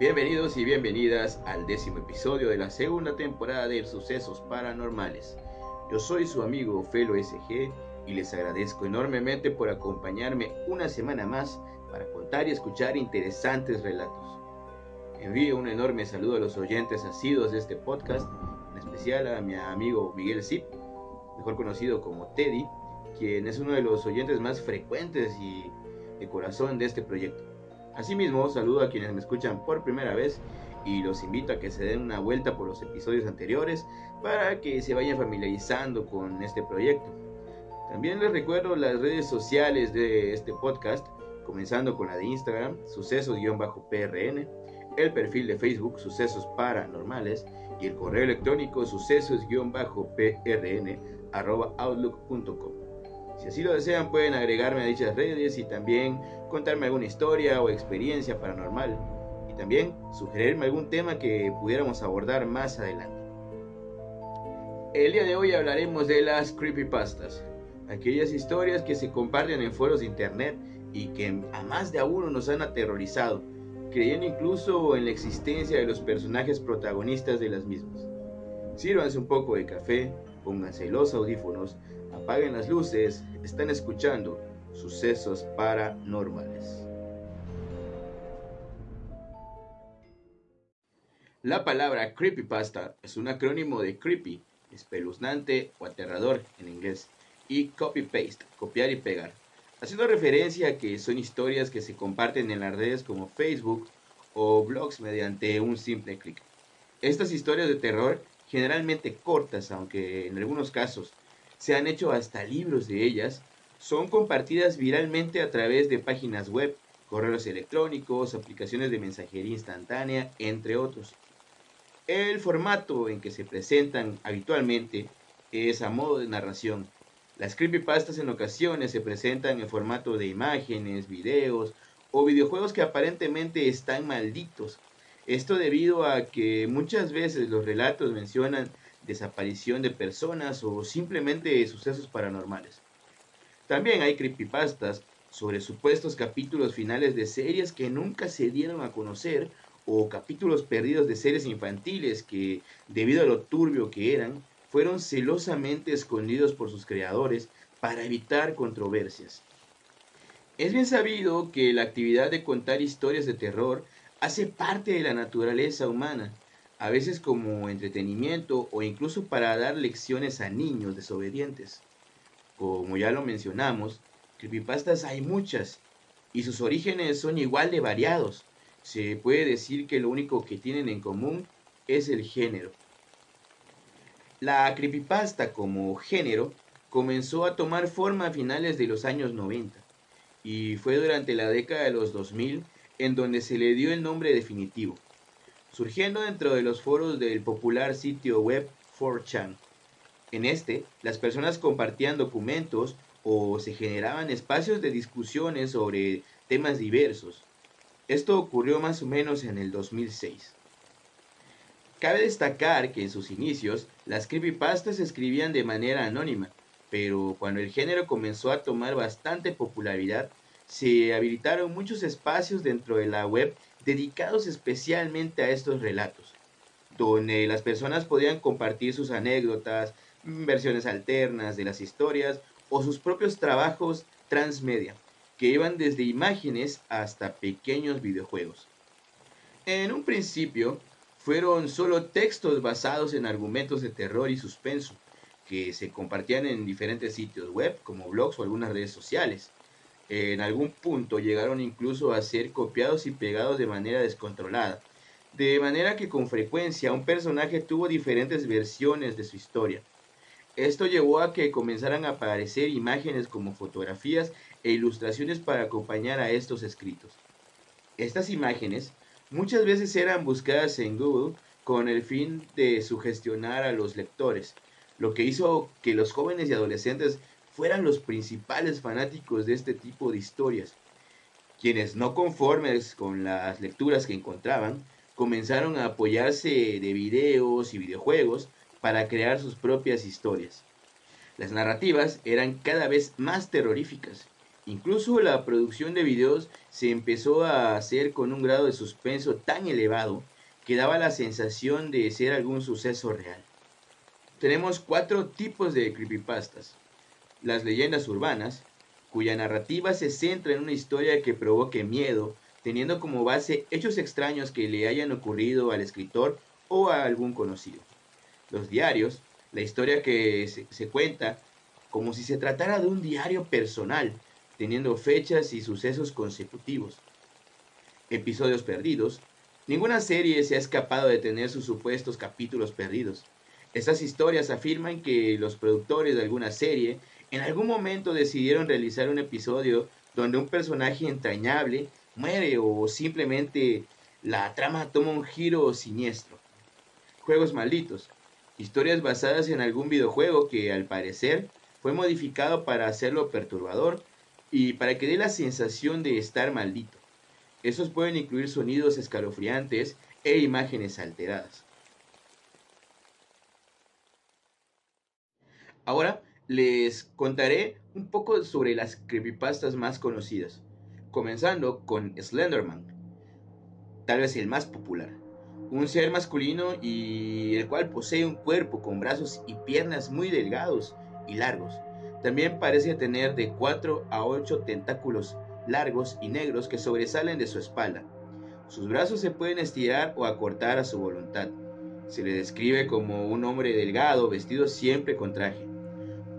Bienvenidos y bienvenidas al décimo episodio de la segunda temporada de Sucesos Paranormales. Yo soy su amigo Felo SG y les agradezco enormemente por acompañarme una semana más para contar y escuchar interesantes relatos. Envío un enorme saludo a los oyentes asidos de este podcast, en especial a mi amigo Miguel Zip, mejor conocido como Teddy, quien es uno de los oyentes más frecuentes y de corazón de este proyecto. Asimismo, saludo a quienes me escuchan por primera vez y los invito a que se den una vuelta por los episodios anteriores para que se vayan familiarizando con este proyecto. También les recuerdo las redes sociales de este podcast, comenzando con la de Instagram, sucesos-prn, el perfil de Facebook, Sucesos Paranormales, y el correo electrónico sucesos-prn.outlook.com. Si así lo desean, pueden agregarme a dichas redes y también contarme alguna historia o experiencia paranormal. Y también sugerirme algún tema que pudiéramos abordar más adelante. El día de hoy hablaremos de las creepypastas, aquellas historias que se comparten en foros de internet y que a más de a uno nos han aterrorizado, creyendo incluso en la existencia de los personajes protagonistas de las mismas. Sírvanse un poco de café, pónganse los audífonos, apaguen las luces, están escuchando sucesos paranormales. La palabra creepypasta es un acrónimo de creepy, espeluznante o aterrador en inglés, y copy-paste, copiar y pegar, haciendo referencia a que son historias que se comparten en las redes como Facebook o blogs mediante un simple clic. Estas historias de terror, generalmente cortas, aunque en algunos casos se han hecho hasta libros de ellas, son compartidas viralmente a través de páginas web, correos electrónicos, aplicaciones de mensajería instantánea, entre otros. El formato en que se presentan habitualmente es a modo de narración. Las creepypastas en ocasiones se presentan en formato de imágenes, videos o videojuegos que aparentemente están malditos. Esto debido a que muchas veces los relatos mencionan desaparición de personas o simplemente sucesos paranormales. También hay creepypastas sobre supuestos capítulos finales de series que nunca se dieron a conocer o capítulos perdidos de series infantiles que, debido a lo turbio que eran, fueron celosamente escondidos por sus creadores para evitar controversias. Es bien sabido que la actividad de contar historias de terror hace parte de la naturaleza humana a veces como entretenimiento o incluso para dar lecciones a niños desobedientes. Como ya lo mencionamos, creepypastas hay muchas y sus orígenes son igual de variados. Se puede decir que lo único que tienen en común es el género. La creepypasta como género comenzó a tomar forma a finales de los años 90 y fue durante la década de los 2000 en donde se le dio el nombre definitivo surgiendo dentro de los foros del popular sitio web 4chan. En este, las personas compartían documentos o se generaban espacios de discusiones sobre temas diversos. Esto ocurrió más o menos en el 2006. Cabe destacar que en sus inicios las creepypastas se escribían de manera anónima, pero cuando el género comenzó a tomar bastante popularidad, se habilitaron muchos espacios dentro de la web dedicados especialmente a estos relatos, donde las personas podían compartir sus anécdotas, versiones alternas de las historias o sus propios trabajos transmedia, que iban desde imágenes hasta pequeños videojuegos. En un principio, fueron solo textos basados en argumentos de terror y suspenso, que se compartían en diferentes sitios web como blogs o algunas redes sociales en algún punto llegaron incluso a ser copiados y pegados de manera descontrolada, de manera que con frecuencia un personaje tuvo diferentes versiones de su historia. Esto llevó a que comenzaran a aparecer imágenes como fotografías e ilustraciones para acompañar a estos escritos. Estas imágenes muchas veces eran buscadas en Google con el fin de sugestionar a los lectores, lo que hizo que los jóvenes y adolescentes fueran los principales fanáticos de este tipo de historias, quienes no conformes con las lecturas que encontraban, comenzaron a apoyarse de videos y videojuegos para crear sus propias historias. Las narrativas eran cada vez más terroríficas Incluso la producción de videos se empezó a hacer con un grado de suspenso tan elevado que daba la sensación de ser algún suceso real. Tenemos cuatro tipos de creepypastas. Las leyendas urbanas, cuya narrativa se centra en una historia que provoque miedo, teniendo como base hechos extraños que le hayan ocurrido al escritor o a algún conocido. Los diarios, la historia que se, cuenta como si se tratara de un diario personal, teniendo fechas y sucesos consecutivos. Episodios perdidos. Ninguna serie se ha escapado de tener sus supuestos capítulos perdidos. Estas historias afirman que los productores de alguna serie en algún momento decidieron realizar un episodio donde un personaje entrañable muere o simplemente la trama toma un giro siniestro. Juegos malditos. Historias basadas en algún videojuego que al parecer fue modificado para hacerlo perturbador y para que dé la sensación de estar maldito. Esos pueden incluir sonidos escalofriantes e imágenes alteradas. Ahora les contaré un poco sobre las creepypastas más conocidas, comenzando con Slenderman, tal vez el más popular. Un ser masculino y el cual posee un cuerpo con brazos y piernas muy delgados y largos. También parece tener de 4 a 8 tentáculos largos y negros que sobresalen de su espalda. Sus brazos se pueden estirar o acortar a su voluntad. Se le describe como un hombre delgado vestido siempre con traje.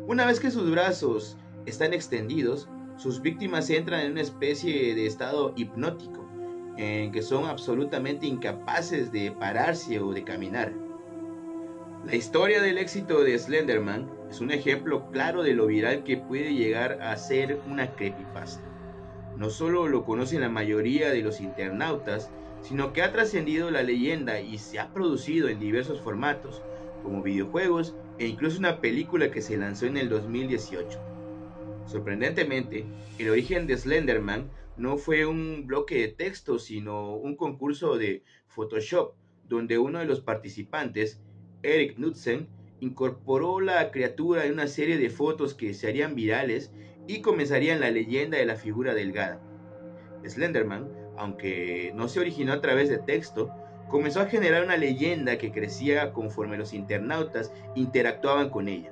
Una vez que sus brazos están extendidos, sus víctimas entran en una especie de estado hipnótico, en que son absolutamente incapaces de pararse o de caminar. La historia del éxito de Slenderman es un ejemplo claro de lo viral que puede llegar a ser una creepypasta. No solo lo conocen la mayoría de los internautas, sino que ha trascendido la leyenda y se ha producido en diversos formatos, como videojuegos e incluso una película que se lanzó en el 2018. Sorprendentemente, el origen de Slenderman no fue un bloque de texto, sino un concurso de Photoshop, donde uno de los participantes Eric Knudsen incorporó la criatura en una serie de fotos que se harían virales y comenzarían la leyenda de la figura delgada. Slenderman, aunque no se originó a través de texto, comenzó a generar una leyenda que crecía conforme los internautas interactuaban con ella.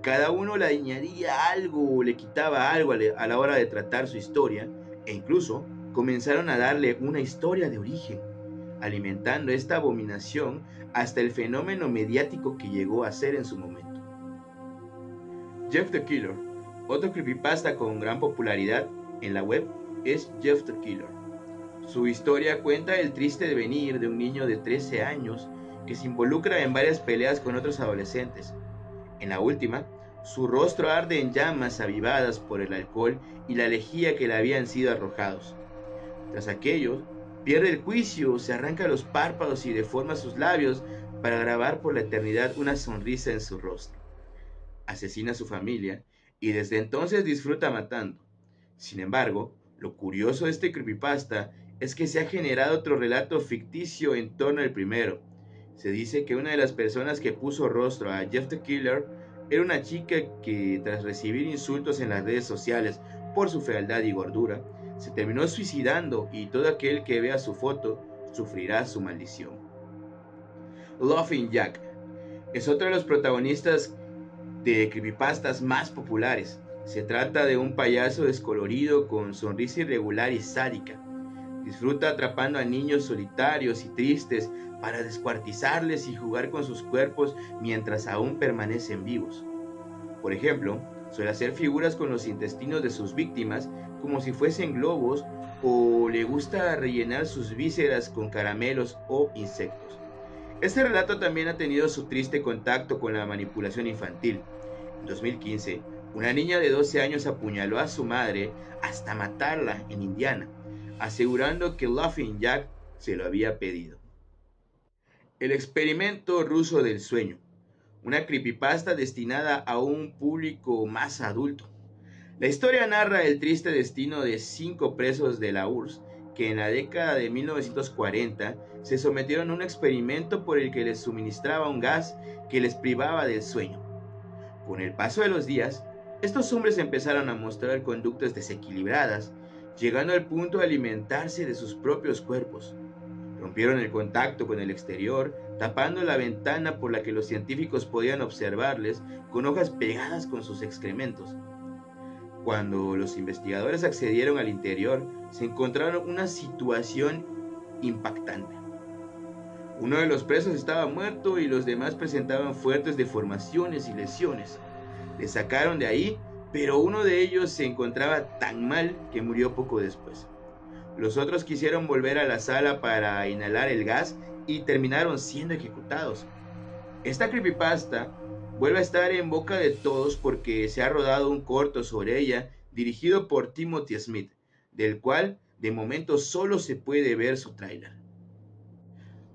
Cada uno le añadía algo o le quitaba algo a la hora de tratar su historia e incluso comenzaron a darle una historia de origen alimentando esta abominación hasta el fenómeno mediático que llegó a ser en su momento. Jeff the Killer, otro creepypasta con gran popularidad en la web, es Jeff the Killer. Su historia cuenta el triste devenir de un niño de 13 años que se involucra en varias peleas con otros adolescentes. En la última, su rostro arde en llamas avivadas por el alcohol y la lejía que le habían sido arrojados. Tras aquello, Pierde el juicio, se arranca los párpados y deforma sus labios para grabar por la eternidad una sonrisa en su rostro. Asesina a su familia y desde entonces disfruta matando. Sin embargo, lo curioso de este creepypasta es que se ha generado otro relato ficticio en torno al primero. Se dice que una de las personas que puso rostro a Jeff the Killer era una chica que tras recibir insultos en las redes sociales por su fealdad y gordura, se terminó suicidando y todo aquel que vea su foto sufrirá su maldición. Laughing Jack es otro de los protagonistas de creepypastas más populares. Se trata de un payaso descolorido con sonrisa irregular y sádica. Disfruta atrapando a niños solitarios y tristes para descuartizarles y jugar con sus cuerpos mientras aún permanecen vivos. Por ejemplo, Suele hacer figuras con los intestinos de sus víctimas como si fuesen globos o le gusta rellenar sus vísceras con caramelos o insectos. Este relato también ha tenido su triste contacto con la manipulación infantil. En 2015, una niña de 12 años apuñaló a su madre hasta matarla en Indiana, asegurando que Laughing Jack se lo había pedido. El experimento ruso del sueño una creepypasta destinada a un público más adulto. La historia narra el triste destino de cinco presos de la URSS que en la década de 1940 se sometieron a un experimento por el que les suministraba un gas que les privaba del sueño. Con el paso de los días, estos hombres empezaron a mostrar conductas desequilibradas, llegando al punto de alimentarse de sus propios cuerpos. Rompieron el contacto con el exterior, tapando la ventana por la que los científicos podían observarles con hojas pegadas con sus excrementos. Cuando los investigadores accedieron al interior, se encontraron una situación impactante. Uno de los presos estaba muerto y los demás presentaban fuertes deformaciones y lesiones. Le sacaron de ahí, pero uno de ellos se encontraba tan mal que murió poco después. Los otros quisieron volver a la sala para inhalar el gas y terminaron siendo ejecutados. Esta creepypasta vuelve a estar en boca de todos porque se ha rodado un corto sobre ella dirigido por Timothy Smith, del cual de momento solo se puede ver su tráiler.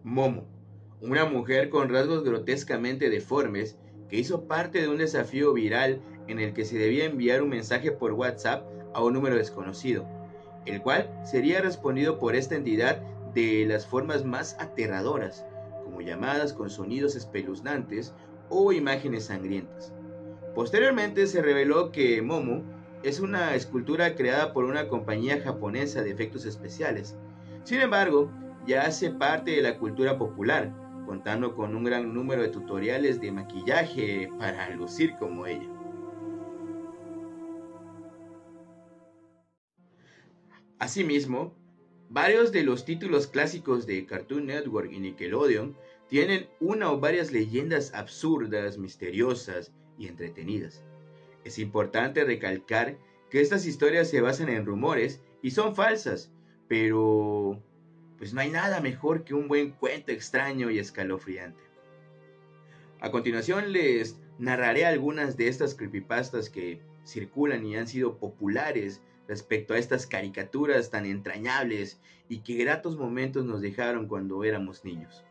Momo, una mujer con rasgos grotescamente deformes que hizo parte de un desafío viral en el que se debía enviar un mensaje por WhatsApp a un número desconocido, el cual sería respondido por esta entidad de las formas más aterradoras, como llamadas con sonidos espeluznantes o imágenes sangrientas. Posteriormente se reveló que Momo es una escultura creada por una compañía japonesa de efectos especiales. Sin embargo, ya hace parte de la cultura popular, contando con un gran número de tutoriales de maquillaje para lucir como ella. Asimismo, varios de los títulos clásicos de Cartoon Network y Nickelodeon tienen una o varias leyendas absurdas, misteriosas y entretenidas. Es importante recalcar que estas historias se basan en rumores y son falsas, pero pues no hay nada mejor que un buen cuento extraño y escalofriante. A continuación les narraré algunas de estas creepypastas que circulan y han sido populares respecto a estas caricaturas tan entrañables y que gratos momentos nos dejaron cuando éramos niños.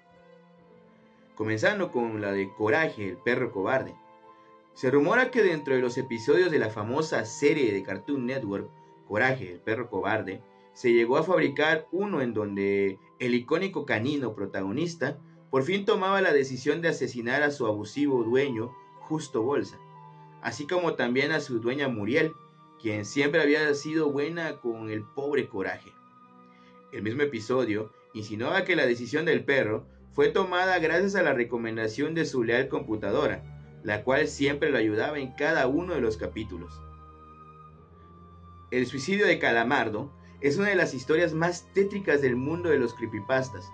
Comenzando con la de Coraje, el perro cobarde. Se rumora que dentro de los episodios de la famosa serie de Cartoon Network, Coraje, el perro cobarde, se llegó a fabricar uno en donde el icónico canino protagonista por fin tomaba la decisión de asesinar a su abusivo dueño, Justo Bolsa, así como también a su dueña Muriel, quien siempre había sido buena con el pobre coraje. El mismo episodio insinuaba que la decisión del perro fue tomada gracias a la recomendación de su leal computadora, la cual siempre lo ayudaba en cada uno de los capítulos. El suicidio de Calamardo es una de las historias más tétricas del mundo de los creepypastas.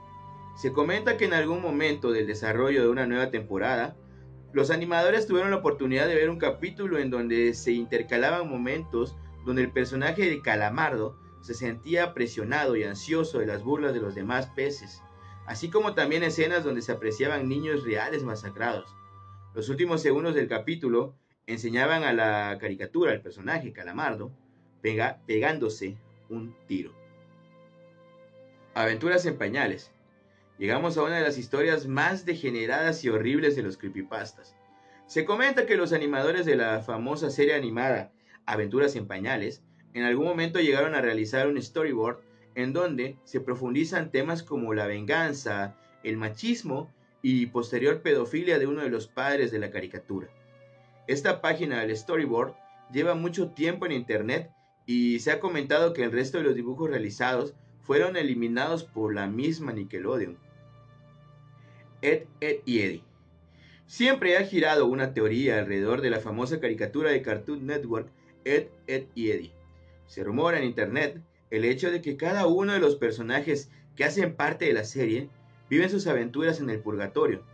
Se comenta que en algún momento del desarrollo de una nueva temporada, los animadores tuvieron la oportunidad de ver un capítulo en donde se intercalaban momentos donde el personaje de Calamardo se sentía presionado y ansioso de las burlas de los demás peces, así como también escenas donde se apreciaban niños reales masacrados. Los últimos segundos del capítulo enseñaban a la caricatura, al personaje Calamardo, pegándose un tiro. Aventuras en pañales. Llegamos a una de las historias más degeneradas y horribles de los creepypastas. Se comenta que los animadores de la famosa serie animada Aventuras en pañales en algún momento llegaron a realizar un storyboard en donde se profundizan temas como la venganza, el machismo y posterior pedofilia de uno de los padres de la caricatura. Esta página del storyboard lleva mucho tiempo en internet y se ha comentado que el resto de los dibujos realizados fueron eliminados por la misma Nickelodeon. Ed, Ed y Eddie. Siempre ha girado una teoría alrededor de la famosa caricatura de Cartoon Network Ed, Ed y Eddie. Se rumora en internet el hecho de que cada uno de los personajes que hacen parte de la serie viven sus aventuras en el purgatorio,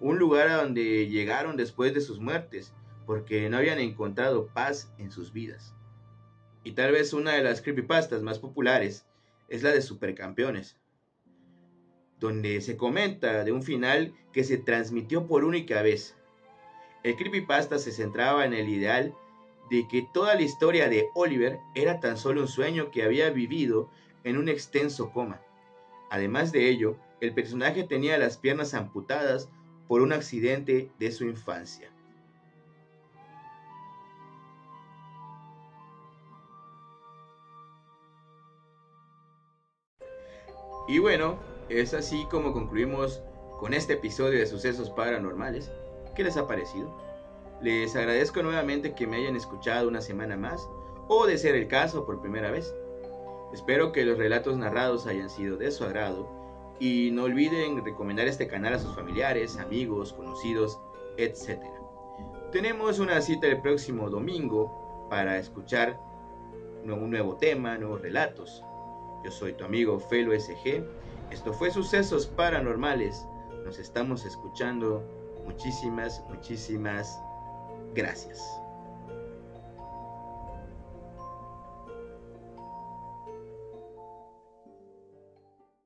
un lugar a donde llegaron después de sus muertes, porque no habían encontrado paz en sus vidas. Y tal vez una de las creepypastas más populares es la de Supercampeones, donde se comenta de un final que se transmitió por única vez. El creepypasta se centraba en el ideal de que toda la historia de Oliver era tan solo un sueño que había vivido en un extenso coma. Además de ello, el personaje tenía las piernas amputadas por un accidente de su infancia. Y bueno, es así como concluimos con este episodio de Sucesos Paranormales. ¿Qué les ha parecido? Les agradezco nuevamente que me hayan escuchado una semana más o de ser el caso por primera vez. Espero que los relatos narrados hayan sido de su agrado y no olviden recomendar este canal a sus familiares, amigos, conocidos, etc. Tenemos una cita el próximo domingo para escuchar un nuevo tema, nuevos relatos. Yo soy tu amigo Felo SG. Esto fue Sucesos Paranormales. Nos estamos escuchando. Muchísimas, muchísimas gracias.